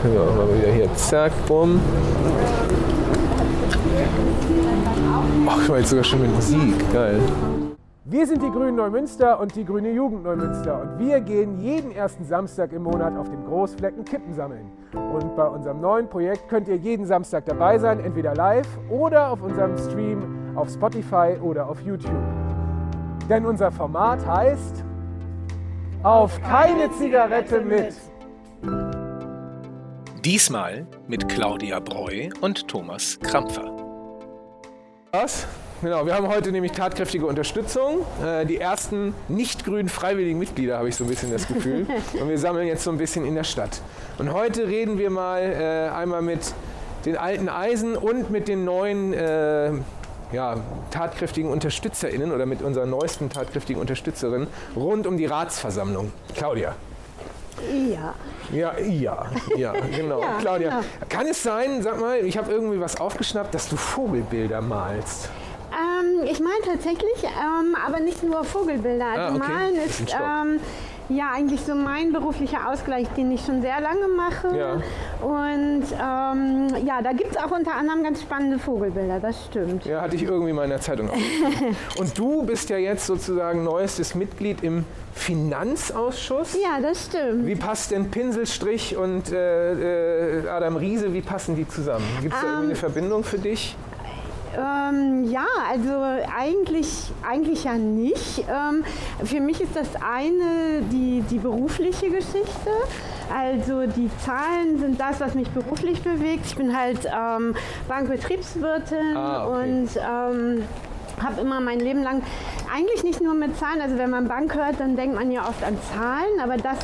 können wir auch mal wieder hier, zack, bumm. Ach, guck mal, jetzt sogar schon mit Musik, geil. Wir sind die Grünen Neumünster und die Grüne Jugend Neumünster und wir gehen jeden ersten Samstag im Monat auf dem Großflecken Kippen sammeln. Und bei unserem neuen Projekt könnt ihr jeden Samstag dabei sein, entweder live oder auf unserem Stream auf Spotify oder auf YouTube. Denn unser Format heißt Auf keine Zigarette mit. Diesmal mit Claudia Breu und Thomas Krampfer. Was? Genau, wir haben heute nämlich tatkräftige Unterstützung. Äh, die ersten nicht-grünen freiwilligen Mitglieder, habe ich so ein bisschen das Gefühl. Und wir sammeln jetzt so ein bisschen in der Stadt. Und heute reden wir mal äh, einmal mit den alten Eisen und mit den neuen äh, ja, tatkräftigen UnterstützerInnen oder mit unserer neuesten tatkräftigen Unterstützerin rund um die Ratsversammlung. Claudia. Ja. Ja, ja, ja, genau. Ja, Claudia, genau. kann es sein, sag mal, ich habe irgendwie was aufgeschnappt, dass du Vogelbilder malst? Ähm, ich meine tatsächlich, ähm, aber nicht nur Vogelbilder. Also Ah, okay. Malen ist ist ähm, ja eigentlich so mein beruflicher Ausgleich, den ich schon sehr lange mache. Ja. Und ähm, ja, da gibt es auch unter anderem ganz spannende Vogelbilder, das stimmt. Ja, hatte ich irgendwie mal in der Zeitung aufgeschrieben. Und du bist ja jetzt sozusagen neuestes Mitglied im Finanzausschuss. Ja, das stimmt. Wie passt denn Pinselstrich und äh, äh, Adam Riese, wie passen die zusammen? Gibt es da irgendwie Ähm, eine Verbindung für dich? Ähm, ja, also eigentlich, eigentlich ja nicht. Ähm, für mich ist das eine die, die berufliche Geschichte. Also die Zahlen sind das, was mich beruflich bewegt. Ich bin halt ähm, Bankbetriebswirtin Ah, okay. und ähm, habe immer mein Leben lang eigentlich nicht nur mit Zahlen, also wenn man Bank hört, dann denkt man ja oft an Zahlen, aber das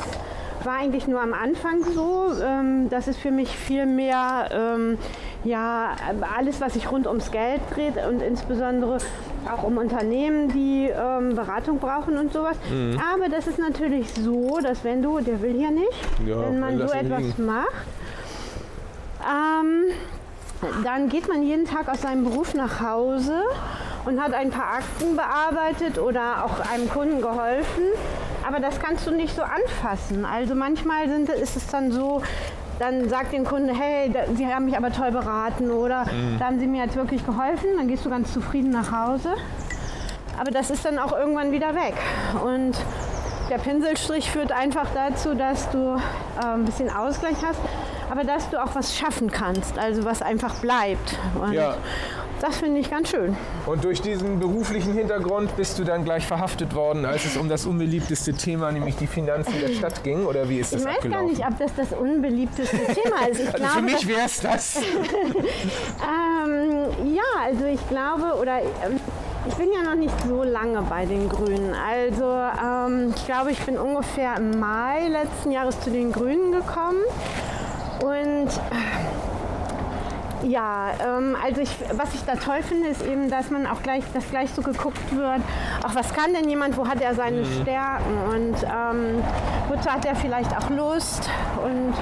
war eigentlich nur am Anfang so. Ähm, das ist für mich viel mehr ähm, ja, alles, was sich rund ums Geld dreht und insbesondere auch um Unternehmen, die ähm, Beratung brauchen und sowas. Aber das ist natürlich so, dass wenn du, der will hier nicht, Ja, wenn man so etwas liegen. macht, ähm, dann geht man jeden Tag aus seinem Beruf nach Hause und hat ein paar Akten bearbeitet oder auch einem Kunden geholfen. Aber das kannst du nicht so anfassen. Also manchmal sind, ist es dann so, dann sagt den Kunde, hey, da, Sie haben mich aber toll beraten oder da haben Sie mir jetzt wirklich geholfen. Dann gehst du ganz zufrieden nach Hause. Aber das ist dann auch irgendwann wieder weg. Und der Pinselstrich führt einfach dazu, dass du äh, ein bisschen Ausgleich hast, aber dass du auch was schaffen kannst, also was einfach bleibt. Und Ja. Das finde ich ganz schön. Und durch diesen beruflichen Hintergrund bist du dann gleich verhaftet worden, als es um das unbeliebteste Thema, nämlich die Finanzen der Stadt ging? Oder wie ist das Ich weiß gar nicht, ob das das unbeliebteste Thema ist. Ich also glaube, für mich wäre es das. Ähm, ja, also ich glaube, oder ähm, ich bin ja noch nicht so lange bei den Grünen. Also ähm, ich glaube, ich bin ungefähr im Mai letzten Jahres zu den Grünen gekommen. Und ja, ähm, also ich, was ich da toll finde, ist eben, dass man auch gleich, dass gleich so geguckt wird, auch was kann denn jemand, wo hat er seine Stärken und ähm, wozu hat er vielleicht auch Lust und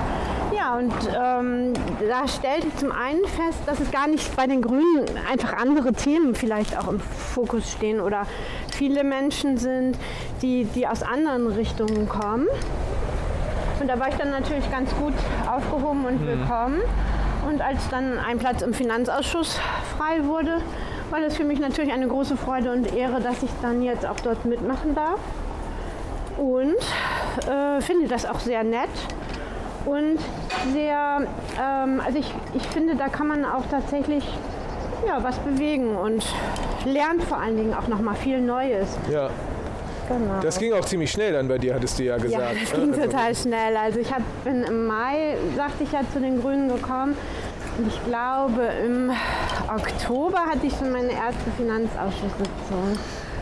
ja, und ähm, da stellte ich zum einen fest, dass es gar nicht bei den Grünen einfach andere Themen vielleicht auch im Fokus stehen oder viele Menschen sind, die, die aus anderen Richtungen kommen. Und da war ich dann natürlich ganz gut aufgehoben und willkommen. Und als dann ein Platz im Finanzausschuss frei wurde, war das für mich natürlich eine große Freude und Ehre, dass ich dann jetzt auch dort mitmachen darf. Und äh, finde das auch sehr nett und sehr, ähm, also ich, ich finde, da kann man auch tatsächlich ja, was bewegen und lernt vor allen Dingen auch noch mal viel Neues. Ja, Genau. das ging auch ziemlich schnell dann bei dir, hattest du ja gesagt. Ja, das ne? ging Also- total schnell. Also ich hab, bin im Mai, sagte ich ja, zu den Grünen gekommen. Und ich glaube, im Oktober hatte ich schon meine erste Finanzausschusssitzung.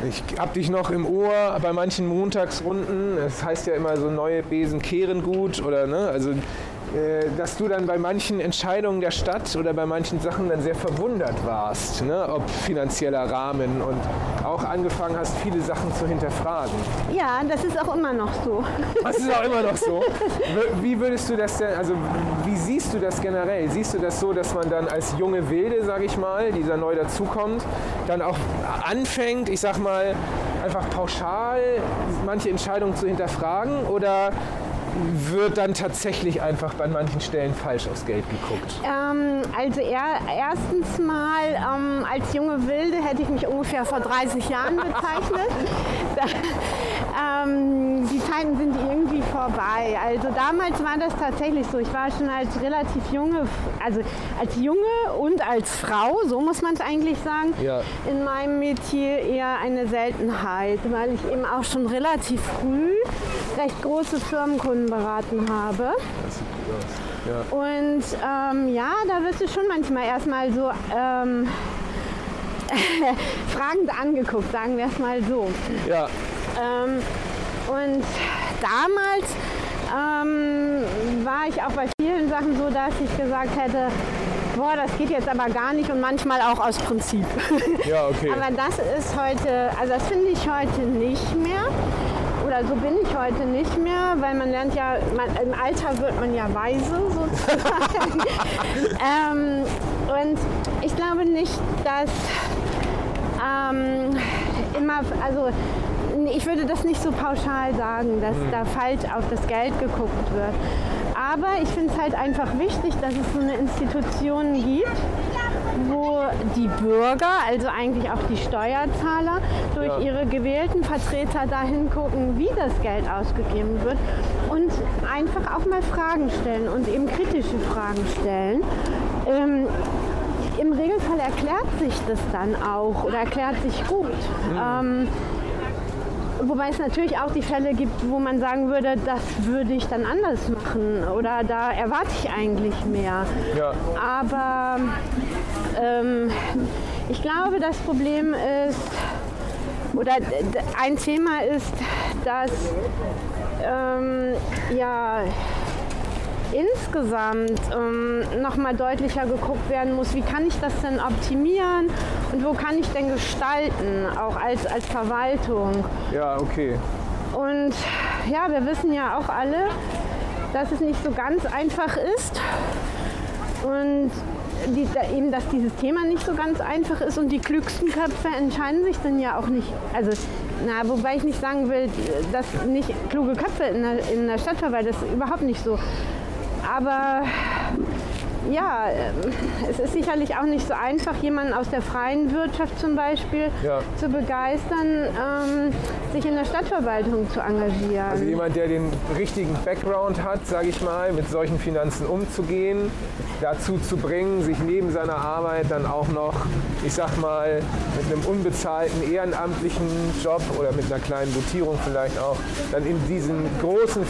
Ich hab dich noch im Ohr bei manchen Montagsrunden. Es heißt ja immer so neue Besen kehren gut oder ne? Also dass du dann bei manchen Entscheidungen der Stadt oder bei manchen Sachen dann sehr verwundert warst, ne? ob finanzieller Rahmen und auch angefangen hast, viele Sachen zu hinterfragen. Ja, das ist auch immer noch so. Das ist auch immer noch so. Wie würdest du das denn, also wie siehst du das generell? Siehst du das so, dass man dann als junge Wilde, sage ich mal, dieser neu dazukommt, dann auch anfängt, ich sag mal, einfach pauschal manche Entscheidungen zu hinterfragen? Oder wird dann tatsächlich einfach bei manchen Stellen falsch aufs Geld geguckt? Ähm, also er, erstens mal, ähm, als junge Wilde hätte ich mich ungefähr vor 30 Jahren bezeichnet. da, ähm, die Zeiten sind irgendwie vorbei. Also damals war das tatsächlich so. Ich war schon als relativ junge, also als junge und als Frau, so muss man es eigentlich sagen, Ja. in meinem Metier eher eine Seltenheit, weil ich eben auch schon relativ früh recht große Firmenkunden beraten habe. Das sieht gut aus. Ja. Und ähm, ja, da wirst du schon manchmal erstmal so ähm, fragend angeguckt, sagen wir es mal so. ja, Ähm, und damals ähm, war ich auch bei vielen Sachen so, dass ich gesagt hätte, boah, das geht jetzt aber gar nicht und manchmal auch aus Prinzip. ja, okay. Aber das ist heute, also das finde ich heute nicht mehr. Oder so bin ich heute nicht mehr, weil man lernt ja, man, im Alter wird man ja weise sozusagen. ähm, und ich glaube nicht, dass ähm, immer, also ich würde das nicht so pauschal sagen, dass da falsch auf das Geld geguckt wird. Aber ich finde es halt einfach wichtig, dass es so eine Institution gibt, wo die Bürger, also eigentlich auch die Steuerzahler, durch Ja. ihre gewählten Vertreter dahin gucken, wie das Geld ausgegeben wird und einfach auch mal Fragen stellen und eben kritische Fragen stellen. Ähm, Im Regelfall erklärt sich das dann auch oder erklärt sich gut. Ähm, Wobei es natürlich auch die Fälle gibt, wo man sagen würde, das würde ich dann anders machen oder da erwarte ich eigentlich mehr. ja. Aber ähm, ich glaube, das Problem ist, oder ein Thema ist, dass ähm, ja insgesamt ähm, nochmal deutlicher geguckt werden muss, wie kann ich das denn optimieren und wo kann ich denn gestalten, auch als, als Verwaltung. Ja, okay. Und ja, wir wissen ja auch alle, dass es nicht so ganz einfach ist. Und die, da, eben, dass dieses Thema nicht so ganz einfach ist und die klügsten Köpfe entscheiden sich dann ja auch nicht. Also, na, wobei ich nicht sagen will, dass nicht kluge Köpfe in der, in der Stadtverwaltung, das ist überhaupt nicht so. Aber ja, ähm, es ist sicherlich auch nicht so einfach, jemanden aus der freien Wirtschaft zum Beispiel Ja. zu begeistern, ähm, sich in der Stadtverwaltung zu engagieren. Also jemand, der den richtigen Background hat, sage ich mal, mit solchen Finanzen umzugehen, dazu zu bringen, sich neben seiner Arbeit dann auch noch, ich sag mal, mit einem unbezahlten ehrenamtlichen Job oder mit einer kleinen Dotierung vielleicht auch, dann in diesen großen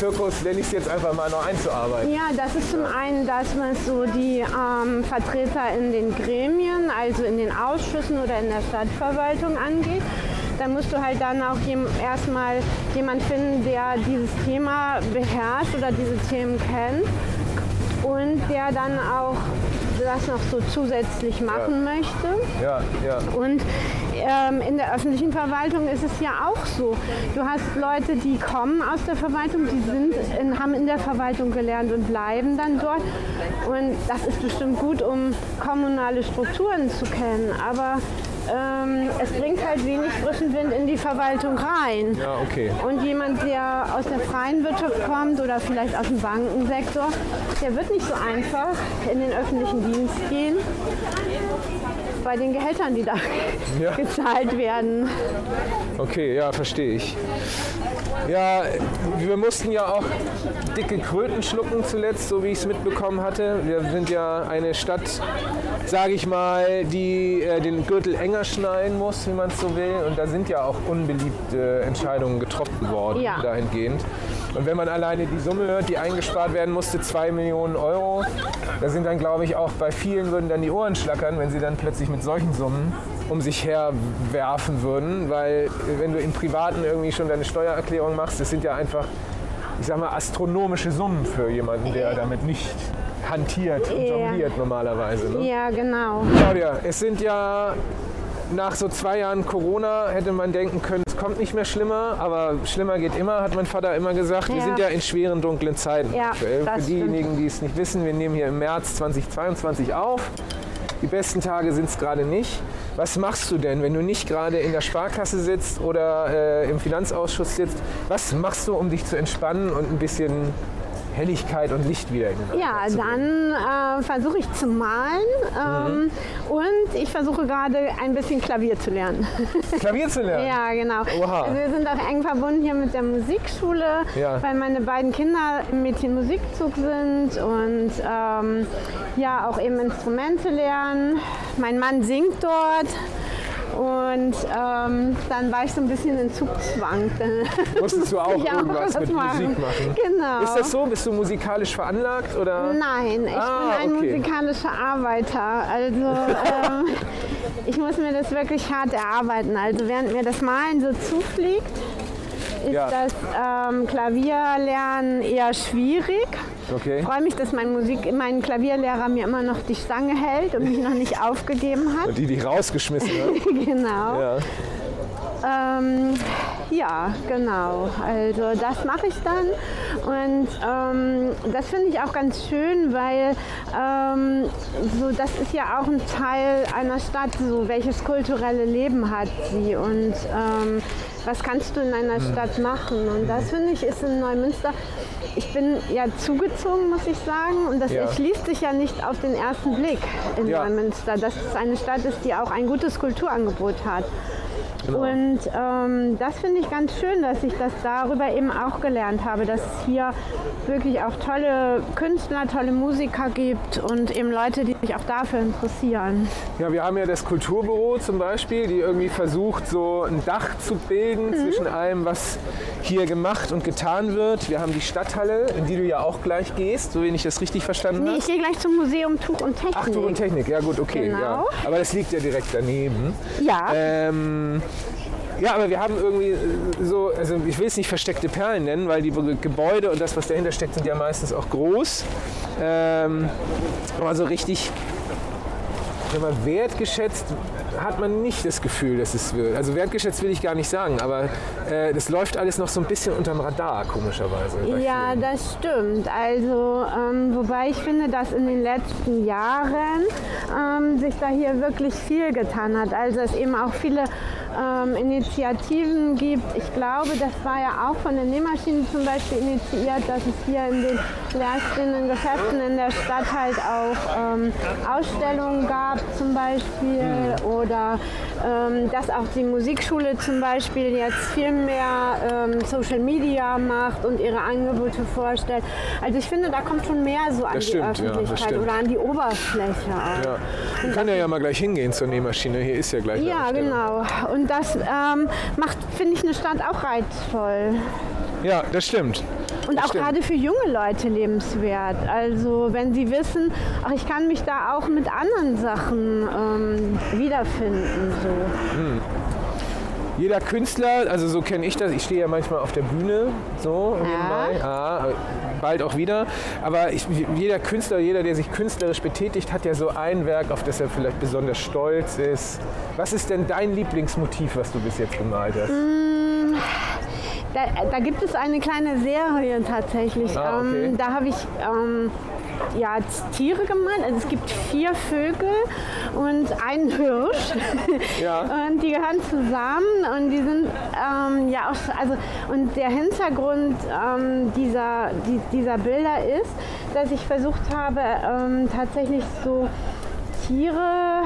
Finanzzirkus, nenne ich es jetzt einfach mal, noch einzuarbeiten. Ja, das ist zum einen, dass man so die ähm, Vertreter in den Gremien, also in den Ausschüssen oder in der Stadtverwaltung angeht. Dann musst du halt dann auch erstmal jemand finden, der dieses Thema beherrscht oder diese Themen kennt und der dann auch das noch so zusätzlich machen möchte. Ja, ja. Und ähm, in der öffentlichen Verwaltung ist es ja auch so. Du hast Leute, die kommen aus der Verwaltung, die sind in, haben in der Verwaltung gelernt und bleiben dann dort. Und das ist bestimmt gut, um kommunale Strukturen zu kennen. Aber ähm, es bringt halt wenig frischen Wind in die Verwaltung rein. Ja, okay. Und jemand, der aus der freien Wirtschaft kommt oder vielleicht aus dem Bankensektor, der wird nicht so einfach in den öffentlichen Dienst gehen bei den Gehältern, die da Ja. gezahlt werden. Okay, ja, verstehe ich. Ja, wir mussten ja auch dicke Kröten schlucken zuletzt, so wie ich es mitbekommen hatte. Wir sind ja eine Stadt, sage ich mal, die äh, den Gürtel enger schneiden muss, wie man es so will. Und da sind ja auch unbeliebte Entscheidungen getroffen worden Ja. dahingehend. Und wenn man alleine die Summe hört, die eingespart werden musste, 2 Millionen Euro, da sind dann, glaube ich, auch bei vielen würden dann die Ohren schlackern, wenn sie dann plötzlich mit solchen Summen um sich her werfen würden. Weil äh, wenn du im Privaten irgendwie schon deine Steuererklärung machst, das sind ja einfach, ich sag mal, astronomische Summen für jemanden, der damit nicht hantiert und Ja. jongliert normalerweise. Ne? Ja, genau. Claudia, es sind ja nach so zwei Jahren Corona hätte man denken können, es kommt nicht mehr schlimmer, aber schlimmer geht immer, hat mein Vater immer gesagt. Wir Ja. sind ja in schweren, dunklen Zeiten Ja, Für stimmt. diejenigen, die es nicht wissen, wir nehmen hier im März 2022 auf. die besten Tage sind es gerade nicht. Was machst du denn, wenn du nicht gerade in der Sparkasse sitzt oder äh, im Finanzausschuss sitzt? Was machst du, um dich zu entspannen und ein bisschen Helligkeit und Licht wieder in den Ja, dann äh, versuche ich zu malen ähm, Mhm. und ich versuche gerade ein bisschen Klavier zu lernen. Klavier zu lernen? ja, genau. Oha. Also wir sind auch eng verbunden hier mit der Musikschule, Ja. weil meine beiden Kinder im Mädchenmusikzug sind und ähm, ja auch eben Instrumente lernen. Mein Mann singt dort. Und ähm, dann war ich so ein bisschen in Zugzwang. Musstest du auch irgendwas was mit machen. Musik machen? Genau. Ist das so? Bist du musikalisch veranlagt? Oder? Nein, ich Ah, bin ein okay. musikalischer Arbeiter. Also ähm, ich muss mir das wirklich hart erarbeiten. Also während mir das Malen so zufliegt, ist Ja. das ähm, Klavierlernen eher schwierig. Okay. Ich freue mich, dass mein, Musik, mein Klavierlehrer mir immer noch die Stange hält und mich noch nicht aufgegeben hat. Die, die rausgeschmissen hat. genau. Ja. Ähm, ja, genau. Also das mache ich dann. Und ähm, das finde ich auch ganz schön, weil ähm, so, das ist ja auch ein Teil einer Stadt, so welches kulturelle Leben hat sie und ähm, was kannst du in einer Hm. Stadt machen. Und das finde ich ist in Neumünster. Ich bin ja zugezogen, muss ich sagen, und das Ja. erschließt sich ja nicht auf den ersten Blick in Ja. Neumünster, dass es eine Stadt ist, die auch ein gutes Kulturangebot hat. Genau. Und ähm, das finde ich ganz schön, dass ich das darüber eben auch gelernt habe, dass es hier wirklich auch tolle Künstler, tolle Musiker gibt und eben Leute, die sich auch dafür interessieren. Ja, wir haben ja das Kulturbüro zum Beispiel, die irgendwie versucht, so ein Dach zu bilden Mhm. zwischen allem, was hier gemacht und getan wird. Wir haben die Stadthalle, in die du ja auch gleich gehst, so wenn ich das richtig verstanden Nee, habe. ich gehe gleich zum Museum Tuch und Technik. Ach, Tuch und Technik, ja gut, okay. Genau. Ja. Aber das liegt ja direkt daneben. Ja. Ähm, ja, aber wir haben irgendwie äh, so, also ich will es nicht versteckte Perlen nennen, weil die Gebäude und das, was dahinter steckt, sind ja meistens auch groß. Ähm, aber so richtig wenn man wertgeschätzt hat man nicht das Gefühl, dass es wird. Also wertgeschätzt will ich gar nicht sagen, aber äh, das läuft alles noch so ein bisschen unterm Radar, komischerweise. Ja, vielen. das stimmt. Also, ähm, wobei ich finde, dass in den letzten Jahren ähm, sich da hier wirklich viel getan hat. Also es eben auch viele ähm, Initiativen gibt. Ich glaube, das war ja auch von den Nähmaschinen zum Beispiel initiiert, dass es hier in den leerstehenden Geschäften in der Stadt halt auch ähm, Ausstellungen gab zum Beispiel oder ähm, dass auch die Musikschule zum Beispiel jetzt viel mehr ähm, Social Media macht und ihre Angebote vorstellt. Also ich finde, da kommt schon mehr so an Das die stimmt, ja, Öffentlichkeit stimmt. oder an die Oberfläche auch. Ja. Wir können ja, ja mal gleich hingehen zur Nähmaschine. Hier ist ja gleich Ja, genau. Und das ähm, macht, finde ich, eine Stadt auch reizvoll. Ja, das stimmt. Und Das auch stimmt. gerade für junge Leute lebenswert. Also wenn sie wissen, ach, ich kann mich da auch mit anderen Sachen ähm, wiederfinden. So. Jeder Künstler, also so kenne ich das, ich stehe ja manchmal auf der Bühne, so nebenbei, ja, bald auch wieder. Aber ich, jeder Künstler, jeder, der sich künstlerisch betätigt, hat ja so ein Werk, auf das er vielleicht besonders stolz ist. Was ist denn dein Lieblingsmotiv, was du bis jetzt gemalt hast? Da, da gibt es eine kleine Serie tatsächlich. Ah, okay. ähm, da habe ich ähm, ja, Tiere gemalt. Also es gibt vier Vögel und einen Hirsch. Ja. Und die gehören zusammen und die sind ähm, ja auch, also und der Hintergrund ähm, dieser, die, dieser Bilder ist, dass ich versucht habe, ähm, tatsächlich so Tiere,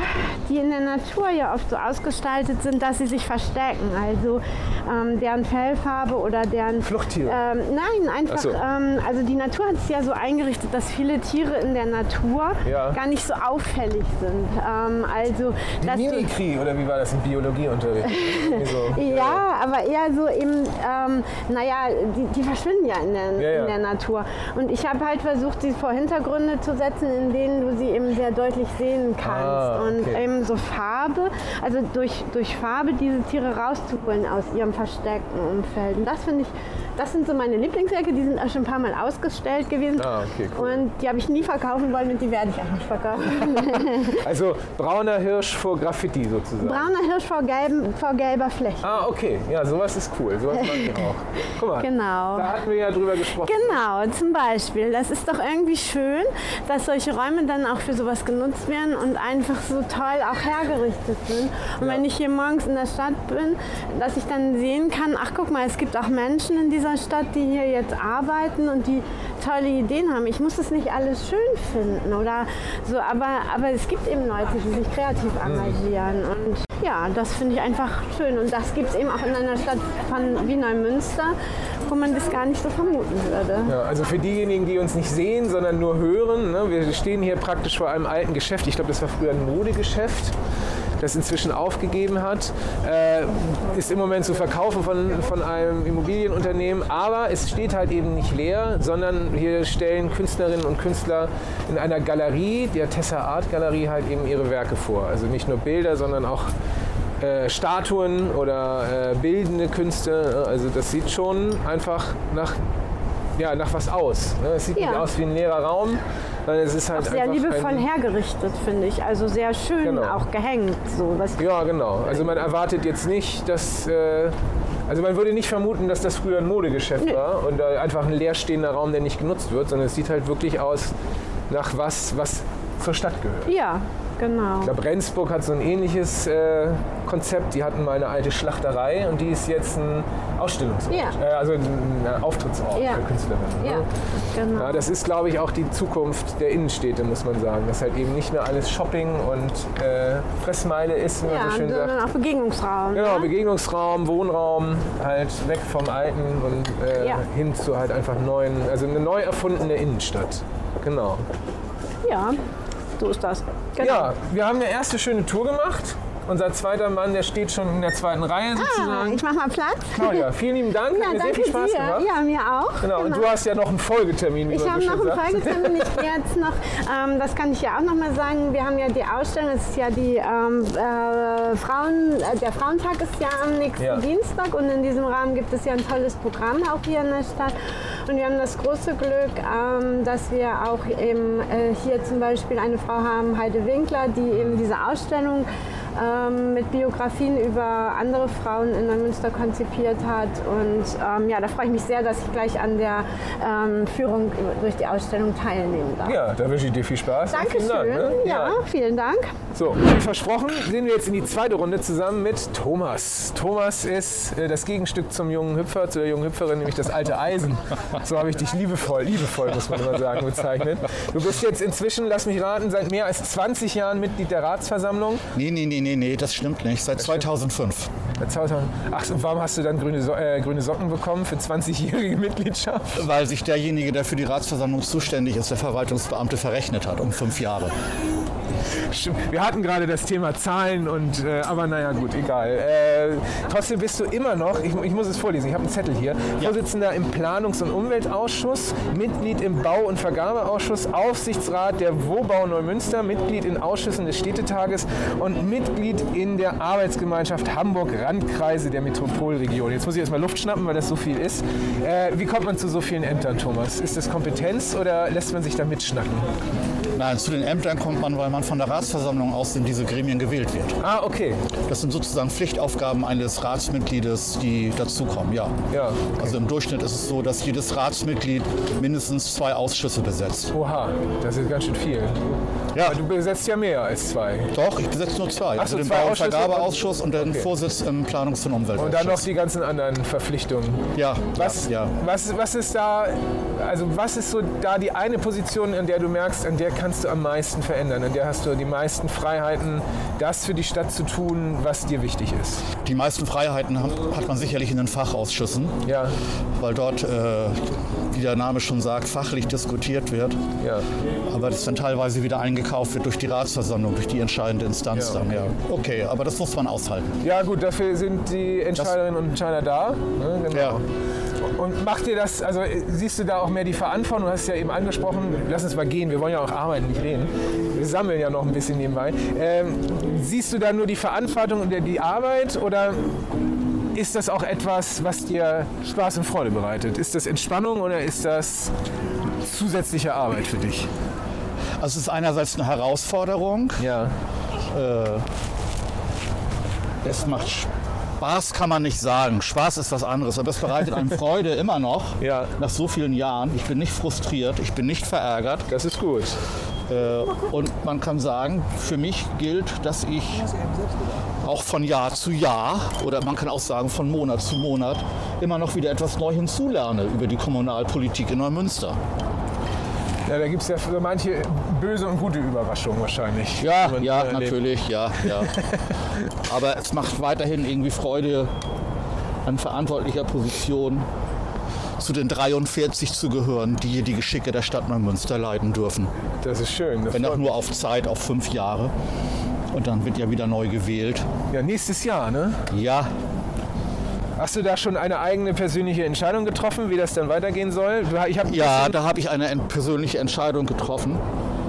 die in der Natur ja oft so ausgestaltet sind, dass sie sich verstecken. Also ähm, deren Fellfarbe oder deren Fluchttiere? Ähm, nein, einfach. Ach so. Ähm, also die Natur hat es ja so eingerichtet, dass viele Tiere in der Natur Ja. gar nicht so auffällig sind. Ähm, also Die dass Mimikrie, oder wie war das im Biologieunterricht? So. ja, aber eher so eben, ähm, naja, die, die verschwinden ja in der, Ja, ja. in der Natur. Und ich habe halt versucht, sie vor Hintergründe zu setzen, in denen du sie eben sehr deutlich sehen kannst. Ah, okay. Und eben so Farbe, also durch, durch Farbe diese Tiere rauszuholen aus ihrem versteckten Umfeld. Und das finde ich, das sind so meine Lieblingswerke, die sind auch schon ein paar Mal ausgestellt gewesen. Ah, okay, cool. Und die habe ich nie verkaufen wollen und die werde ich auch nicht verkaufen. Also brauner Hirsch vor Graffiti sozusagen. Brauner Hirsch vor, gelben, vor gelber Fläche. Ah, okay. Ja, sowas ist cool. Sowas mag ich auch. Guck mal, Genau. da hatten wir ja drüber gesprochen. Genau, zum Beispiel. Das ist doch irgendwie schön, dass solche Räume dann auch für sowas genutzt werden und einfach so toll auch hergerichtet sind. Und Ja. wenn ich hier morgens in der Stadt bin, dass ich dann sehen kann, ach guck mal, es gibt auch Menschen in dieser Stadt, die hier jetzt arbeiten und die tolle Ideen haben. Ich muss das nicht alles schön finden oder so, aber, aber es gibt eben Leute, die sich kreativ engagieren und ja, das finde ich einfach schön und das gibt es eben auch in einer Stadt von wie Neumünster, wo man das gar nicht so vermuten würde. Ja, also für diejenigen, die uns nicht sehen, sondern nur hören, ne, wir stehen hier praktisch vor einem alten Geschäft. Ich glaube, das war früher ein Modegeschäft, das inzwischen aufgegeben hat. Äh, ist im Moment zu verkaufen von, von einem Immobilienunternehmen, aber es steht halt eben nicht leer, sondern hier stellen Künstlerinnen und Künstler in einer Galerie, der Tessa Art Galerie, halt eben ihre Werke vor. Also nicht nur Bilder, sondern auch äh, Statuen oder äh, bildende Künste. Also das sieht schon einfach nach, ja, nach was aus. Ne? Es sieht nicht Ja. aus wie ein leerer Raum, sondern es ist halt Sehr einfach liebevoll ein, hergerichtet, finde ich. Also sehr schön Genau. auch gehängt. So. Was, Ja, genau. Also man erwartet jetzt nicht, dass... Äh, also man würde nicht vermuten, dass das früher ein Modegeschäft Nee. war und einfach ein leerstehender Raum, der nicht genutzt wird, sondern es sieht halt wirklich aus nach was, was zur Stadt gehört. ja, genau. Ich glaube, Rendsburg hat so ein ähnliches äh, Konzept. Die hatten mal eine alte Schlachterei und die ist jetzt ein Ausstellungsort. Ja. Äh, also ein Auftrittsort Ja. für Künstlerinnen. Ja, Ne? genau. Ja, das ist, glaube ich, auch die Zukunft der Innenstädte, muss man sagen. Dass halt eben nicht mehr alles Shopping und äh, Fressmeile ist, wie man ja, so schön sagt. sondern auch Begegnungsraum. Genau, ne? Begegnungsraum, Wohnraum, halt weg vom Alten und äh, Ja. hin zu halt einfach neuen, also eine neu erfundene Innenstadt. Genau. ja, so ist das. Genau. Ja, wir haben eine erste schöne Tour gemacht. Unser zweiter Mann, der steht schon in der zweiten Reihe Ah, sozusagen. ich mach mal Platz. Claudia, vielen lieben Dank. Ja, Hat mir sehr viel Spaß dir. gemacht. Ja, mir auch. Genau. Und du hast ja noch einen Folgetermin, wie Ich habe noch einen sagt. Folgetermin. Ich gehe jetzt noch, ähm, das kann ich ja auch noch mal sagen, wir haben ja die Ausstellung, es ist ja die ähm, äh, Frauen, äh, der Frauentag ist ja am nächsten Ja. Dienstag und in diesem Rahmen gibt es ja ein tolles Programm auch hier in der Stadt. Und wir haben das große Glück, ähm, dass wir auch eben äh, hier zum Beispiel eine Frau haben, Heide Winkler, die eben diese Ausstellung ähm, mit Biografien über andere Frauen in Neumünster konzipiert hat. Und ähm, ja, da freue ich mich sehr, dass ich gleich an der ähm, Führung durch die Ausstellung teilnehmen darf. Ja, da wünsche ich dir viel Spaß. Dankeschön. vielen Dank, ne? ja, vielen Dank. So, wie versprochen, gehen wir jetzt in die zweite Runde zusammen mit Thomas. Thomas ist äh, das Gegenstück zum jungen Hüpfer, zu der jungen Hüpferin, nämlich das alte Eisen. So habe ich dich liebevoll, liebevoll muss man immer sagen, bezeichnet. Du bist jetzt inzwischen, lass mich raten, seit mehr als 20 Jahren Mitglied der Ratsversammlung. Nee, nee, nee, nee, nee, das stimmt nicht. Seit 2005. Seit 2000 Ach, und warum hast du dann grüne, so äh, grüne Socken bekommen für 20-jährige Mitgliedschaft? Weil sich derjenige, der für die Ratsversammlung zuständig ist, der Verwaltungsbeamte, verrechnet hat um fünf Jahre. Wir hatten gerade das Thema Zahlen und äh, aber naja gut, egal. Äh, trotzdem bist du immer noch, ich, ich muss es vorlesen, ich habe einen Zettel hier, Vorsitzender im Planungs- und Umweltausschuss, Mitglied im Bau- und Vergabeausschuss, Aufsichtsrat der Wobau Neumünster, Mitglied in Ausschüssen des Städtetages und Mitglied in der Arbeitsgemeinschaft Hamburg-Randkreise der Metropolregion. Jetzt muss ich erstmal Luft schnappen, weil das so viel ist. Äh, wie kommt man zu so vielen Ämtern, Thomas? Ist das Kompetenz oder lässt man sich da mitschnacken? Nein, zu den Ämtern kommt man, weil man von der Ratsversammlung aus in diese Gremien gewählt wird. Ah, okay. Das sind sozusagen Pflichtaufgaben eines Ratsmitgliedes, die dazukommen, ja. Ja. Also im Durchschnitt ist es so, dass jedes Ratsmitglied mindestens zwei Ausschüsse besetzt. Oha, das ist ganz schön viel. Ja, Aber du besetzt ja mehr als zwei. doch, ich besetze nur zwei. Ach also so, den Bau- und Vergabeausschuss und den Okay. Vorsitz im Planungs- und Und dann noch Umweltausschuss. die ganzen anderen Verpflichtungen. Ja, Was, ja, ja. was, was ist da, also was ist so da die eine Position, an der du merkst, an der kannst du am meisten verändern, an der hast du die meisten Freiheiten, das für die Stadt zu tun, was dir wichtig ist? Die meisten Freiheiten hat man sicherlich in den Fachausschüssen, Ja, weil dort, äh, wie der Name schon sagt, fachlich diskutiert wird. ja. Aber das dann teilweise wieder eingekauft wird durch die Ratsversammlung, durch die entscheidende Instanz Ja, dann. Ja. Okay, aber das muss man aushalten. Ja gut, dafür sind die Entscheiderinnen und Entscheider da. Ne? Genau. Ja. Und macht dir das, also äh, siehst du da auch mehr die Verantwortung? Du hast ja eben angesprochen, lass uns mal gehen, wir wollen ja auch arbeiten, nicht reden. Wir sammeln ja noch ein bisschen nebenbei. Ähm, siehst du da nur die Verantwortung und die Arbeit oder ist das auch etwas, was dir Spaß und Freude bereitet? Ist das Entspannung oder ist das zusätzliche Arbeit für dich? Also es ist einerseits eine Herausforderung. Ja. Es macht Spaß, kann man nicht sagen. Spaß ist was anderes, aber es bereitet einem Freude immer noch. Ja. Nach so vielen Jahren. Ich bin nicht frustriert, ich bin nicht verärgert. Das ist gut. Äh, und man kann sagen, für mich gilt, dass ich auch von Jahr zu Jahr oder man kann auch sagen von Monat zu Monat immer noch wieder etwas neu hinzulerne über die Kommunalpolitik in Neumünster. Ja, da gibt es ja für manche böse und gute Überraschungen wahrscheinlich. Ja, ja, erlebt. natürlich, ja, ja. Aber es macht weiterhin irgendwie Freude, an verantwortlicher Position zu den 43 zu gehören, die hier die Geschicke der Stadt Neumünster leiten dürfen. Das ist schön. Das Wenn auch nur auf Zeit, auf fünf Jahre. Und dann wird ja wieder neu gewählt. Ja, nächstes Jahr, ne? Ja, Hast du da schon eine eigene persönliche Entscheidung getroffen, wie das dann weitergehen soll? Ja, da habe ich eine ent- persönliche Entscheidung getroffen.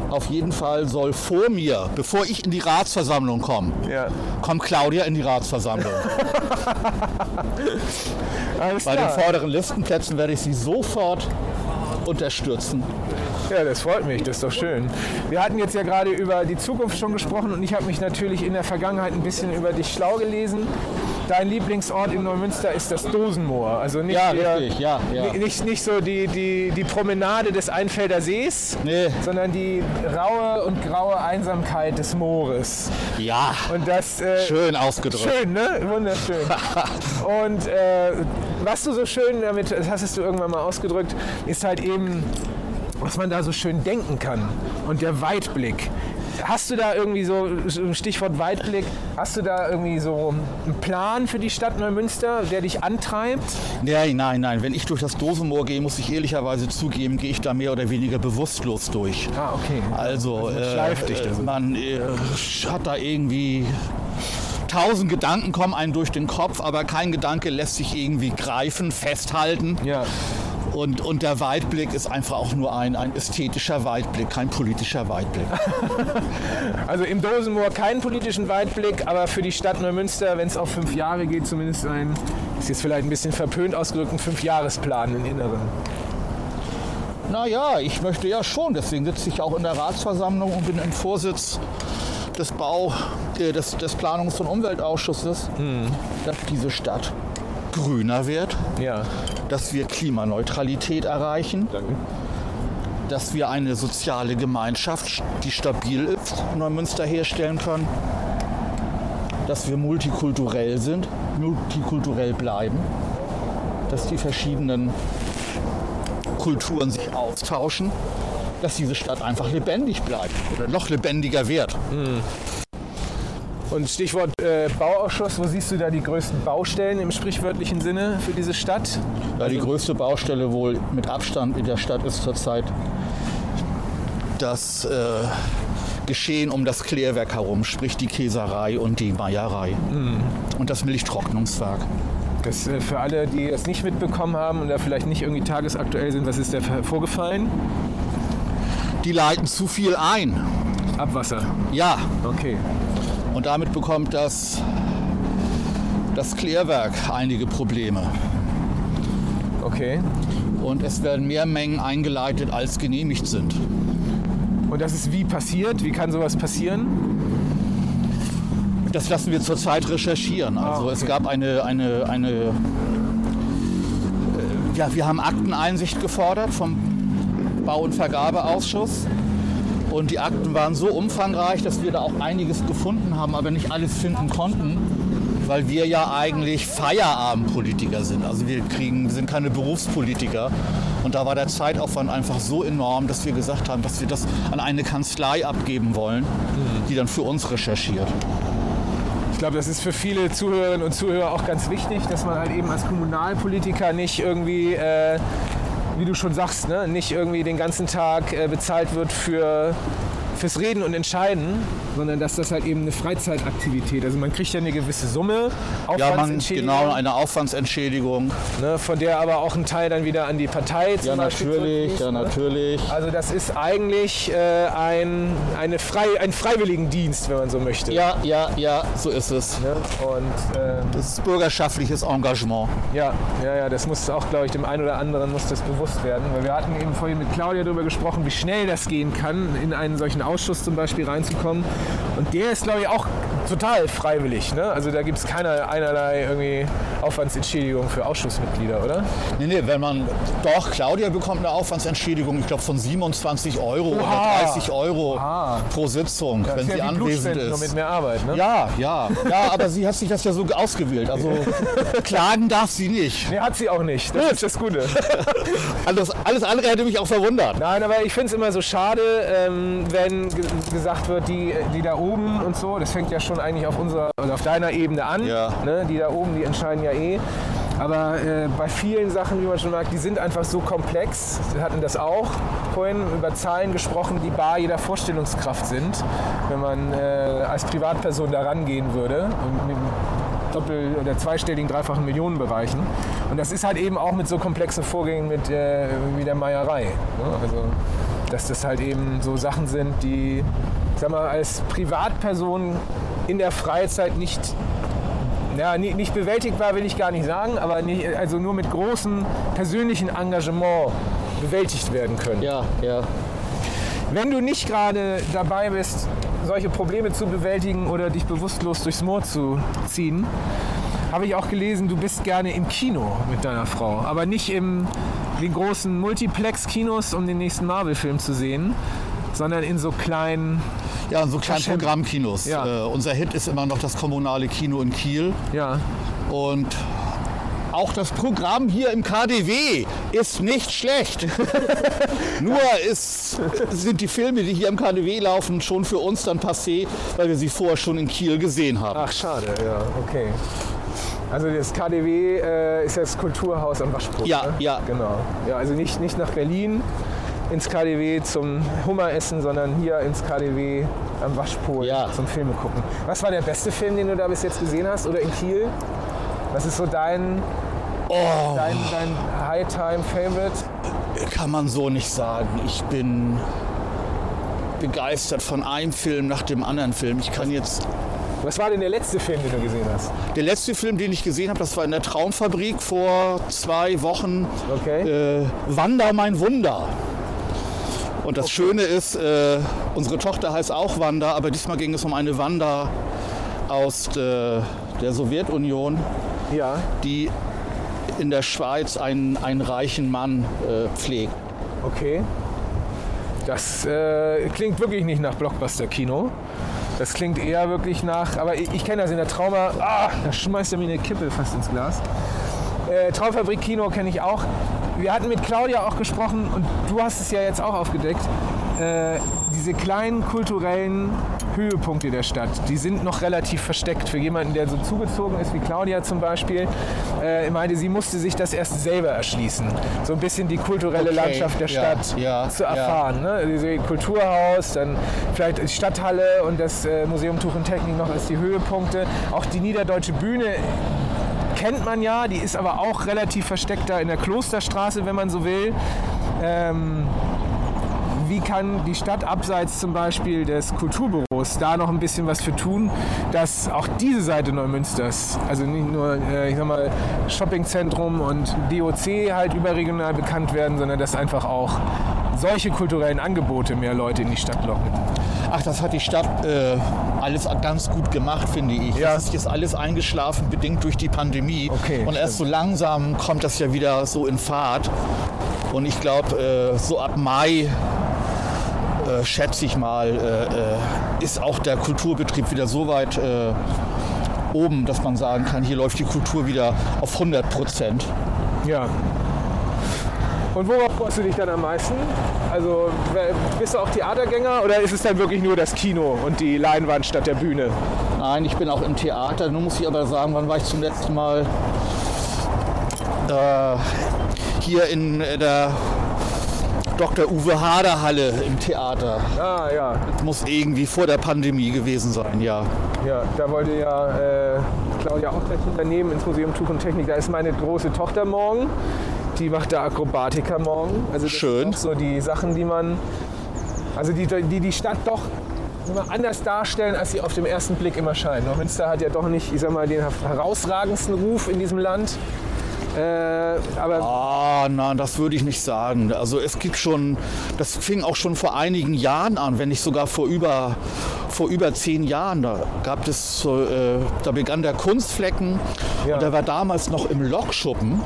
Auf jeden Fall soll vor mir, bevor ich in die Ratsversammlung komme, ja. kommt Claudia in die Ratsversammlung. Bei den vorderen Listenplätzen werde ich sie sofort unterstützen. Ja, das freut mich, das ist doch schön. Wir hatten jetzt ja gerade über die Zukunft schon gesprochen und ich habe mich natürlich in der Vergangenheit ein bisschen über dich schlau gelesen. Dein Lieblingsort in Neumünster ist das Dosenmoor. Also nicht, Ja, der- richtig, ja, ja. ni- Nicht, nicht so die, die, die Promenade des Einfelder Sees, Nee. sondern die raue und graue Einsamkeit des Moores. Ja, Und das äh, schön ausgedrückt. Schön, ne? Wunderschön. Und äh, was du so schön damit, das hast du irgendwann mal ausgedrückt, ist halt eben, was man da so schön denken kann und der Weitblick. Hast du da irgendwie so, Stichwort Weitblick, hast du da irgendwie so einen Plan für die Stadt Neumünster, der dich antreibt? Nein, nein, nein. Wenn ich durch das Dosenmoor gehe, muss ich ehrlicherweise zugeben, gehe ich da mehr oder weniger bewusstlos durch. Ah, okay. Also, man schleift dich da so. man äh, hat da irgendwie tausend Gedanken kommen einem durch den Kopf, aber kein Gedanke lässt sich irgendwie greifen, festhalten. Ja. Und, und der Weitblick ist einfach auch nur ein, ein ästhetischer Weitblick, kein politischer Weitblick. Also im Dosenmoor keinen politischen Weitblick, aber für die Stadt Neumünster, wenn es auf fünf Jahre geht, zumindest ein, ist jetzt vielleicht ein bisschen verpönt ausgedrückt, ein Fünfjahresplan in Inneren. Naja, ich möchte ja schon, deswegen sitze ich auch in der Ratsversammlung und bin im Vorsitz des Bau, äh, des, des Planungs- und Umweltausschusses, dass diese Stadt grüner wird, Ja. dass wir Klimaneutralität erreichen, dass wir eine soziale Gemeinschaft, die stabil ist, Neumünster herstellen können, dass wir multikulturell sind, multikulturell bleiben, dass die verschiedenen Kulturen sich austauschen, dass diese Stadt einfach lebendig bleibt oder noch lebendiger wird. Und Stichwort äh, Bauausschuss, wo siehst du da die größten Baustellen im sprichwörtlichen Sinne für diese Stadt? Ja, die größte Baustelle wohl mit Abstand in der Stadt ist zurzeit das äh, Geschehen um das Klärwerk herum, sprich die Käserei und die Meierei und das Milchtrocknungswerk. Das äh, für alle, die es nicht mitbekommen haben und da vielleicht nicht irgendwie tagesaktuell sind, was ist da vorgefallen? Die leiten zu viel ein. Abwasser. Ja, Okay. Und damit bekommt das, das Klärwerk einige Probleme. Okay. Und es werden mehr Mengen eingeleitet, als genehmigt sind. Und das ist wie passiert? Wie kann sowas passieren? Das lassen wir zurzeit recherchieren. Also Ah, es okay. gab eine, eine, eine äh, ja, wir haben Akteneinsicht gefordert vom Bau- und Vergabeausschuss. Und die Akten waren so umfangreich, dass wir da auch einiges gefunden haben, aber nicht alles finden konnten, weil wir ja eigentlich Feierabendpolitiker sind. Also wir kriegen, sind keine Berufspolitiker. Und da war der Zeitaufwand einfach so enorm, dass wir gesagt haben, dass wir das an eine Kanzlei abgeben wollen, die dann für uns recherchiert. Ich glaube, das ist für viele Zuhörerinnen und Zuhörer auch ganz wichtig, dass man halt eben als Kommunalpolitiker nicht irgendwie, äh, wie du schon sagst, ne, nicht irgendwie den ganzen Tag äh, bezahlt wird für, fürs Reden und Entscheiden, sondern dass das halt eben eine Freizeitaktivität, also man kriegt ja eine gewisse Summe, Ja, man, Aufwandsentschädigung, genau, eine Aufwandsentschädigung. ne, von der aber auch ein Teil dann wieder an die Partei zum Ja, Beispiel natürlich, ja, zurückfließt, ne? natürlich. Also das ist eigentlich äh, ein, eine frei, ein Freiwilligendienst, wenn man so möchte. Ja, ja, ja, so ist es. Ne? Und ähm, Das ist bürgerschaftliches Engagement. Ja, ja, ja, das muss auch, glaube ich, dem einen oder anderen muss das bewusst werden. Weil wir hatten eben vorhin mit Claudia darüber gesprochen, wie schnell das gehen kann in einen solchen Ausschuss zum Beispiel reinzukommen. Und der ist, glaube ich, auch total freiwillig. Ne? Also da gibt es keine, einerlei irgendwie Aufwandsentschädigung für Ausschussmitglieder, oder? Nee, nee, wenn man. Doch, Claudia bekommt eine Aufwandsentschädigung, ich glaube, von 27 Euro oder 30 Euro Oha. pro Sitzung, Das wenn sie ja anwesend ist. mit mehr Arbeit, ne? Ja, ja, ja, aber sie hat sich das ja so ausgewählt. Also klagen darf sie nicht. Nee, hat sie auch nicht. Das ist das Gute. Alles, alles andere hätte mich auch verwundert. Nein, aber ich finde es immer so schade, ähm, wenn ge gesagt wird, die, die da oben und so, das fängt ja schon eigentlich auf unserer, also auf deiner Ebene an. Ja. Ne? Die da oben, die entscheiden ja eh. Aber äh, bei vielen Sachen, wie man schon merkt, die sind einfach so komplex. Wir hatten das auch vorhin über Zahlen gesprochen, die bar jeder Vorstellungskraft sind, wenn man äh, als Privatperson da rangehen würde. Und mit doppel- oder zweistelligen, dreifachen Millionenbereichen. Und das ist halt eben auch mit so komplexen Vorgängen mit, äh, wie der Meierei. Ne? Also, dass das halt eben so Sachen sind, die, sag mal, als Privatperson in der Freizeit nicht, ja, nicht, nicht bewältigbar, will ich gar nicht sagen, aber nicht, also nur mit großem persönlichen Engagement bewältigt werden können. Ja, ja. Wenn du nicht gerade dabei bist, solche Probleme zu bewältigen oder dich bewusstlos durchs Moor zu ziehen, habe ich auch gelesen, du bist gerne im Kino mit deiner Frau. Aber nicht im den großen Multiplex-Kinos, um den nächsten Marvel-Film zu sehen, sondern in so kleinen, Ja, in so kleinen Verschämt. Programmkinos. Ja. Äh, unser Hit ist immer noch das kommunale Kino in Kiel. ja, Und auch das Programm hier im KDW ist nicht schlecht. Nur ist, sind die Filme, die hier im KDW laufen, schon für uns dann passé, weil wir sie vorher schon in Kiel gesehen haben. Ach, schade, ja, okay. Also das KDW äh, ist das Kulturhaus am Waschpult. Ja, ne? ja. Genau. Ja, also nicht, nicht nach Berlin ins KDW zum Hummeressen, sondern hier ins KDW am Waschpol Ja. zum Filme gucken. Was war der beste Film, den du da bis jetzt gesehen hast? Oder in Kiel? Was ist so dein, Oh, dein, dein High-Time-Favorite? kann man so nicht sagen. Ich bin begeistert von einem Film nach dem anderen Film. Ich kann jetzt Was war denn der letzte Film, den du gesehen hast? Der letzte Film, den ich gesehen habe, das war in der Traumfabrik vor zwei Wochen. Okay. Äh, Wanda, mein Wunder. Und das Schöne ist, äh, unsere Tochter heißt auch Wanda, aber diesmal ging es um eine Wanda aus äh, der Sowjetunion, Ja. die in der Schweiz einen, einen reichen Mann äh, pflegt. Okay. Das äh, klingt wirklich nicht nach Blockbuster-Kino. Das klingt eher wirklich nach, aber ich, ich kenne das in der Trauma. Ah, da schmeißt er mir eine Kippe fast ins Glas. Äh, Traumfabrik-Kino kenne ich auch. Wir hatten mit Claudia auch gesprochen und du hast es ja jetzt auch aufgedeckt. Äh, diese kleinen kulturellen Höhepunkte der Stadt, die sind noch relativ versteckt für jemanden, der so zugezogen ist wie Claudia zum Beispiel. Äh, meinte, sie musste sich das erst selber erschließen. So ein bisschen die kulturelle Okay, Landschaft der ja, Stadt ja, zu ja. erfahren. Ne? Diese Kulturhaus, dann vielleicht die Stadthalle und das äh, Museum Tuch und Technik noch als die Höhepunkte. Auch die Niederdeutsche Bühne kennt man ja, die ist aber auch relativ versteckt da in der Klosterstraße, wenn man so will. Ähm, wie kann die Stadt abseits zum Beispiel des Kulturbüros da noch ein bisschen was für tun, dass auch diese Seite Neumünsters, also nicht nur äh, ich sag mal, Shoppingzentrum und DOC halt überregional bekannt werden, sondern dass einfach auch solche kulturellen Angebote mehr Leute in die Stadt locken. Ach, das hat die Stadt äh, alles ganz gut gemacht, finde ich. Ja. Das ist jetzt alles eingeschlafen, bedingt durch die Pandemie. Okay, Und erst so langsam kommt das ja wieder so in Fahrt. Und ich glaube, äh, so ab Mai, äh, schätze ich mal, äh, äh, ist auch der Kulturbetrieb wieder so weit äh, oben, dass man sagen kann, hier läuft die Kultur wieder auf 100 Prozent. Ja. Und worauf freust du dich dann am meisten? Also bist du auch Theatergänger oder ist es dann wirklich nur das Kino und die Leinwand statt der Bühne? Nein, ich bin auch im Theater. Nun muss ich aber sagen, wann war ich zum letzten Mal äh, hier in der Dr. Uwe Hader Halle im Theater. Ah ja, Muss irgendwie vor der Pandemie gewesen sein, ja. ja, da wollte ja äh, Claudia auch gleich unternehmen ins Museum Tuch und Technik. Da ist meine große Tochter morgen. Die macht da Akrobatiker morgen. Also das Schön. So die Sachen, die man, also die die, die Stadt doch immer anders darstellen, als sie auf den ersten Blick immer scheint. Neumünster hat ja doch nicht, ich sag mal, den herausragendsten Ruf in diesem Land. Äh, aber Ah, nein, das würde ich nicht sagen. Also es gibt schon, das fing auch schon vor einigen Jahren an, wenn nicht sogar vor über, vor über zehn Jahren. Da gab es, äh, da begann der Kunstflecken Ja. und der war damals noch im Lokschuppen.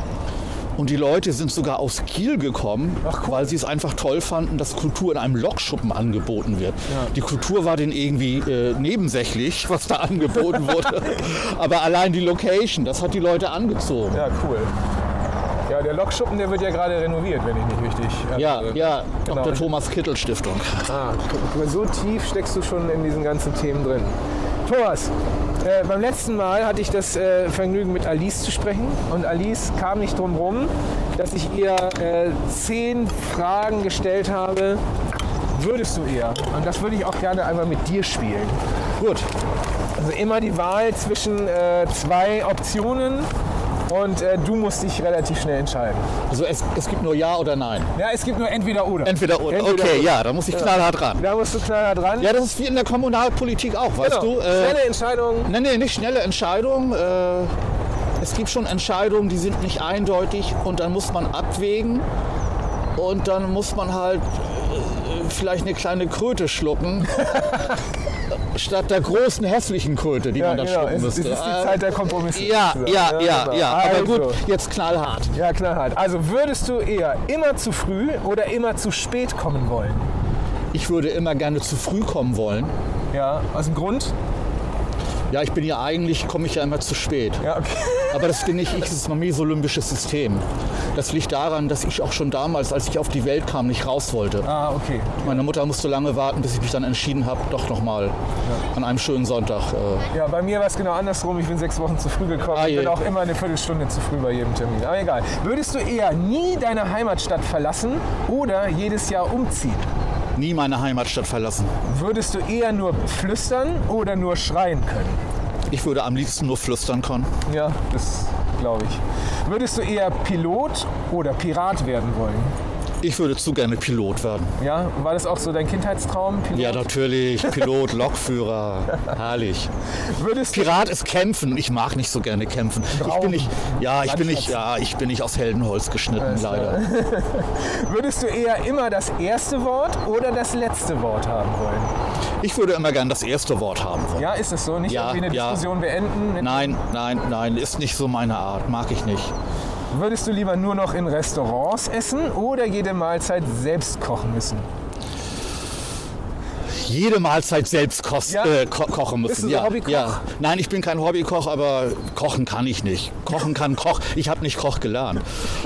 Und die Leute sind sogar aus Kiel gekommen, weil sie es einfach toll fanden, dass Kultur in einem Lokschuppen angeboten wird. Die Kultur war denen irgendwie äh, nebensächlich, was da angeboten wurde. Aber allein die Location, das hat die Leute angezogen. ja, cool. Ja, der Lokschuppen, der wird ja gerade renoviert, wenn ich nicht richtig. Ja, äh, ja, Genau. Dr. Thomas Kittel Stiftung. Ah, so tief steckst du schon in diesen ganzen Themen drin. Thomas, äh, beim letzten Mal hatte ich das äh, Vergnügen, mit Alice zu sprechen. Und Alice kam nicht drum rum, dass ich ihr äh, zehn Fragen gestellt habe. Würdest du eher? Und das würde ich auch gerne einmal mit dir spielen. Gut. Also immer die Wahl zwischen äh, zwei Optionen und äh, du musst dich relativ schnell entscheiden. Also es, es gibt nur Ja oder Nein. Ja, es gibt nur entweder oder. Entweder oder. Entweder okay, oder. ja, da muss ich knallhart ran. Da musst du knallhart dran. Ja, das ist wie in der Kommunalpolitik auch, weißt genau. du? Äh, Schnelle Entscheidung. nee, nee, nicht schnelle Entscheidung. Äh, es gibt schon Entscheidungen, die sind nicht eindeutig und dann muss man abwägen und dann muss man halt äh, vielleicht eine kleine Kröte schlucken. statt der großen hässlichen Kröte, die Ja, man da genau. schlucken Es, es müsste. ist die Äh, Zeit der Kompromisse. ja, ja, ja, genau. ja. Aber Also. gut, jetzt knallhart. Ja, knallhart. Also würdest du eher immer zu früh oder immer zu spät kommen wollen? Ich würde immer gerne zu früh kommen wollen. Ja, aus dem Grund? Ja, ich bin ja eigentlich, komme ich ja immer zu spät. Ja, okay. Aber das bin nicht ich, das ist mein mesolimbisches System. Das liegt daran, dass ich auch schon damals, als ich auf die Welt kam, nicht raus wollte. Ah, okay. Meine Mutter musste lange warten, bis ich mich dann entschieden habe, doch noch mal an einem schönen Sonntag. Äh, Ja, bei mir war es genau andersrum. Ich bin sechs Wochen zu früh gekommen. Ah, ich bin auch immer eine Viertelstunde zu früh bei jedem Termin. Aber egal. Würdest du eher nie deine Heimatstadt verlassen oder jedes Jahr umziehen? Nie meine Heimatstadt verlassen. Würdest du eher nur flüstern oder nur schreien können? Ich würde am liebsten nur flüstern können. Ja, das glaube ich. Würdest du eher Pilot oder Pirat werden wollen? Ich würde zu gerne Pilot werden. Ja, war das auch so dein Kindheitstraum? Pilot? Ja, natürlich. Pilot, Lokführer. Herrlich. Würdest du Pirat ist kämpfen. Ich mag nicht so gerne kämpfen. Ich bin nicht, ja, ich bin nicht, ja, ich bin nicht aus Heldenholz geschnitten, leider. Würdest du eher immer das erste Wort oder das letzte Wort haben wollen? Ich würde immer gern das erste Wort haben wollen. Ja, ist das so? Nicht Ja, irgendwie eine ja. Diskussion beenden? Nein, nein, nein, ist nicht so meine Art. Mag ich nicht. Würdest du lieber nur noch in Restaurants essen oder jede Mahlzeit selbst kochen müssen? Jede Mahlzeit selbst kost, Ja? äh, ko kochen Bist müssen. du so ja, Hobbykoch? ja. Nein, ich bin kein Hobbykoch, aber kochen kann ich nicht. Kochen kann Koch. Ich habe nicht Koch gelernt.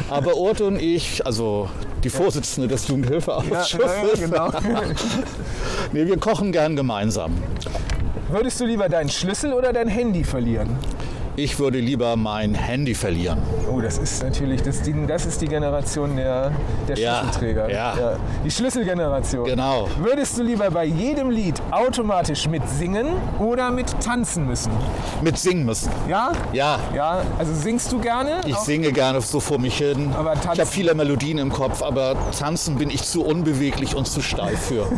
Aber Urte und ich, also die Vorsitzende des Jugendhilfeausschusses, genau. nee, wir kochen gern gemeinsam. Würdest du lieber deinen Schlüssel oder dein Handy verlieren? Ich würde lieber mein Handy verlieren. Oh, das ist natürlich, das, die, das ist die Generation der, der Ja, Schlüsselträger. ja. Die Schlüsselgeneration. Genau. Würdest du lieber bei jedem Lied automatisch mitsingen oder mit tanzen müssen? Mit singen müssen. Ja? Ja, Ja, also singst du gerne? ich singe gerne so vor mich hin. Aber tanzen- ich habe viele Melodien im Kopf, aber tanzen bin ich zu unbeweglich und zu steif für.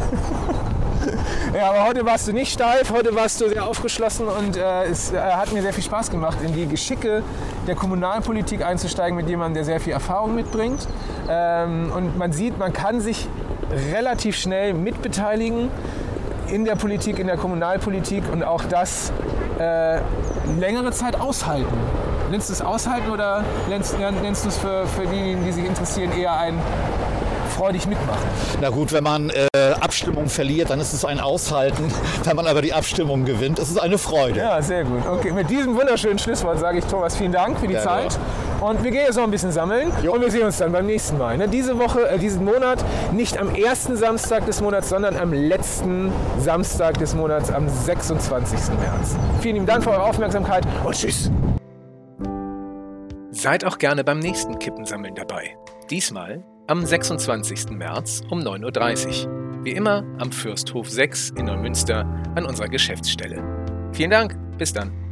Ja, aber heute warst du nicht steif, heute warst du sehr aufgeschlossen und äh, es äh, hat mir sehr viel Spaß gemacht, in die Geschicke der Kommunalpolitik einzusteigen mit jemandem, der sehr viel Erfahrung mitbringt. Ähm, und man sieht, man kann sich relativ schnell mitbeteiligen in der Politik, in der Kommunalpolitik und auch das äh, längere Zeit aushalten. Nennst du es aushalten oder nennst, nennst du es für, für diejenigen, die sich interessieren, eher ein freudig mitmachen? Na gut, wenn man äh, Abstimmung verliert, dann ist es ein Aushalten. Wenn man aber die Abstimmung gewinnt, ist es eine Freude. Ja, sehr gut. Okay, mit diesem wunderschönen Schlusswort sage ich Thomas vielen Dank für die Gerne Zeit. Und wir gehen jetzt noch ein bisschen sammeln und wir sehen uns dann beim nächsten Mal. Ne? Diese Woche, äh, diesen Monat nicht am ersten Samstag des Monats, sondern am letzten Samstag des Monats, am 26. März. Vielen lieben Dank für eure Aufmerksamkeit und tschüss. Seid auch gerne beim nächsten Kippensammeln dabei. Diesmal am 26. März um 9.30 Uhr. Wie immer am Fürsthof 6 in Neumünster an unserer Geschäftsstelle. Vielen Dank, bis dann.